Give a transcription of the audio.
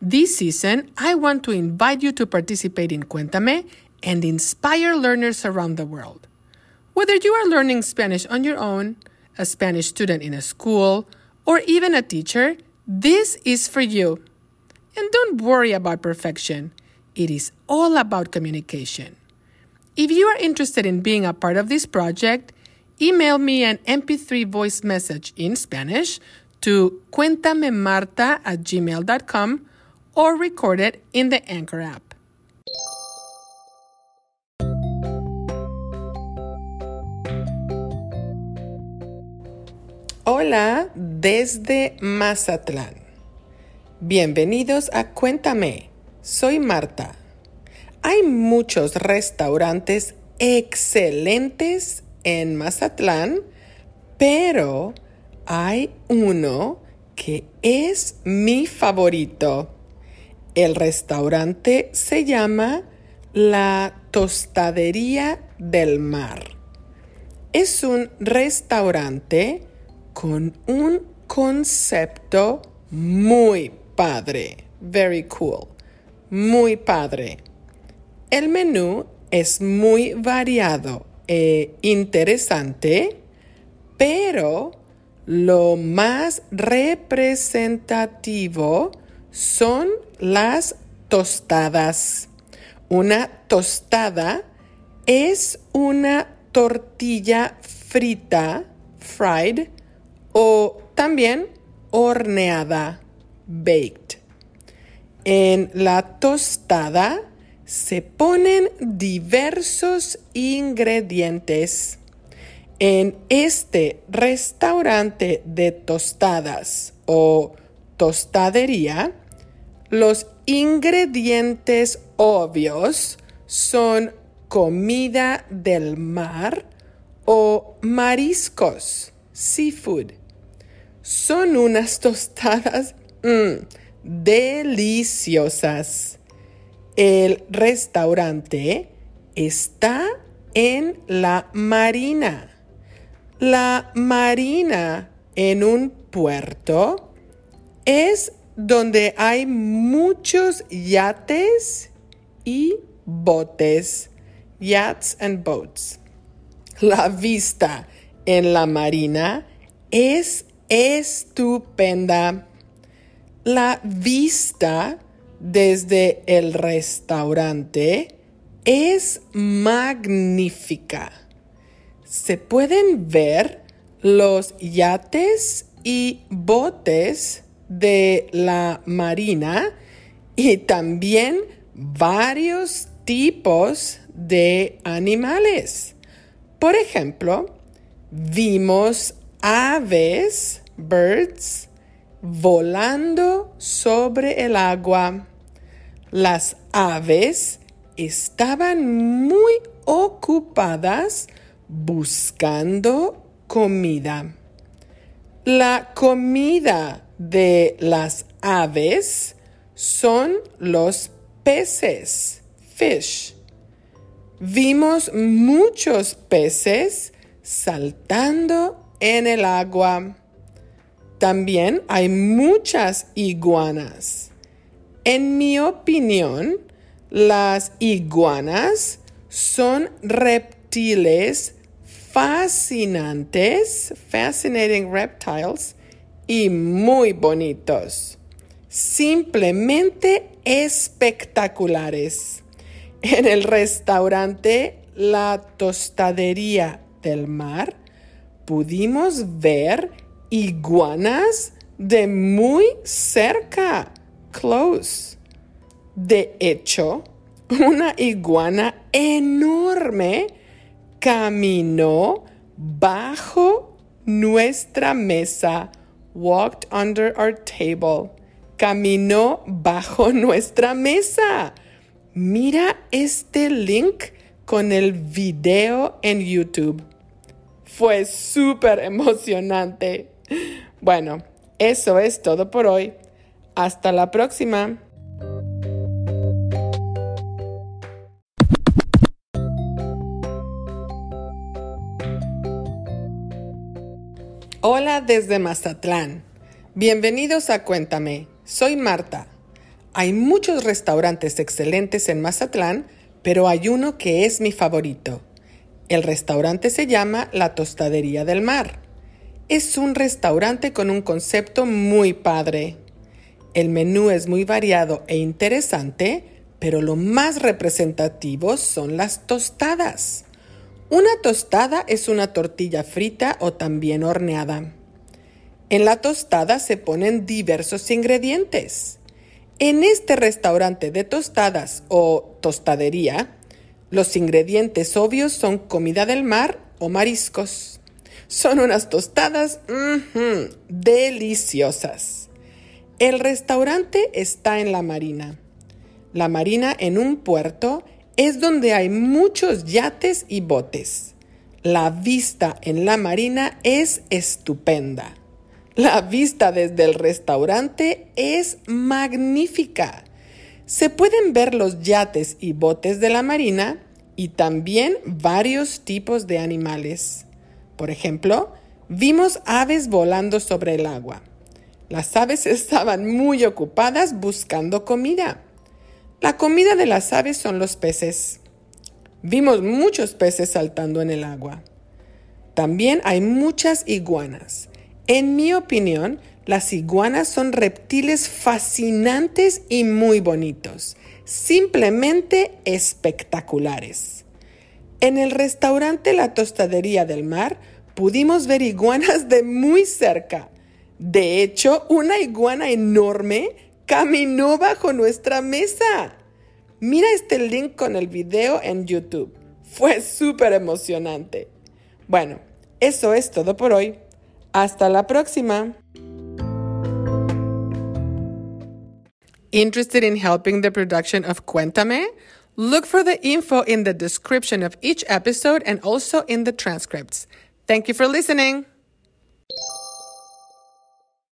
This season, I want to invite you to participate in Cuéntame and inspire learners around the world. Whether you are learning Spanish on your own, a Spanish student in a school, or even a teacher, this is for you. And don't worry about perfection. It is all about communication. If you are interested in being a part of this project, email me an MP3 voice message in Spanish to cuentamemarta at gmail.com or record it in the Anchor app. Hola desde Mazatlán. Bienvenidos a Cuéntame. Soy Marta. Hay muchos restaurantes excelentes en Mazatlán, pero hay uno que es mi favorito. El restaurante se llama La Tostadería del Mar. Es un restaurante con un concepto muy padre. Very cool. Muy padre. El menú es muy variado e interesante, pero lo más representativo son las tostadas. Una tostada es una tortilla frita, fried, o también horneada, baked. En la tostada se ponen diversos ingredientes. En este restaurante de tostadas o tostadería, los ingredientes obvios son comida del mar o mariscos, seafood. Son unas tostadas mm, deliciosas. El restaurante está en la marina. La marina en un puerto es donde hay muchos yates y botes. Yachts and boats. La vista en la marina es estupenda. La vista desde el restaurante es magnífica. Se pueden ver los yates y botes de la marina y también varios tipos de animales. Por ejemplo, vimos aves, birds, volando sobre el agua. Las aves estaban muy ocupadas buscando comida. La comida de las aves son los peces, fish. Vimos muchos peces saltando en el agua. También hay muchas iguanas. En mi opinión, las iguanas son reptiles fascinantes, fascinating reptiles, y muy bonitos. Simplemente espectaculares. En el restaurante La Tostadería del Mar pudimos ver iguanas de muy cerca, close. De hecho, una iguana enorme caminó bajo nuestra mesa, walked under our table, caminó bajo nuestra mesa. Mira este link con el video en YouTube. Fue súper emocionante. Bueno, eso es todo por hoy. Hasta la próxima. Hola desde Mazatlán. Bienvenidos a Cuéntame. Soy Marta. Hay muchos restaurantes excelentes en Mazatlán, pero hay uno que es mi favorito. El restaurante se llama La Tostadería del Mar. Es un restaurante con un concepto muy padre. El menú es muy variado e interesante, pero lo más representativo son las tostadas. Una tostada es una tortilla frita o también horneada. En la tostada se ponen diversos ingredientes. En este restaurante de tostadas o tostadería, los ingredientes obvios son comida del mar o mariscos. Son unas tostadas deliciosas. El restaurante está en la marina. La marina en un puerto es donde hay muchos yates y botes. La vista en la marina es estupenda. La vista desde el restaurante es magnífica. Se pueden ver los yates y botes de la marina y también varios tipos de animales. Por ejemplo, vimos aves volando sobre el agua. Las aves estaban muy ocupadas buscando comida. La comida de las aves son los peces. Vimos muchos peces saltando en el agua. También hay muchas iguanas. En mi opinión, las iguanas son reptiles fascinantes y muy bonitos, simplemente espectaculares. En el restaurante La Tostadería del Mar pudimos ver iguanas de muy cerca. De hecho, una iguana enorme caminó bajo nuestra mesa. Mira este link con el video en YouTube. Fue súper emocionante. Bueno, eso es todo por hoy. Hasta la próxima. Interested in helping the production of Cuéntame? Look for the info in the description of each episode and also in the transcripts. Thank you for listening.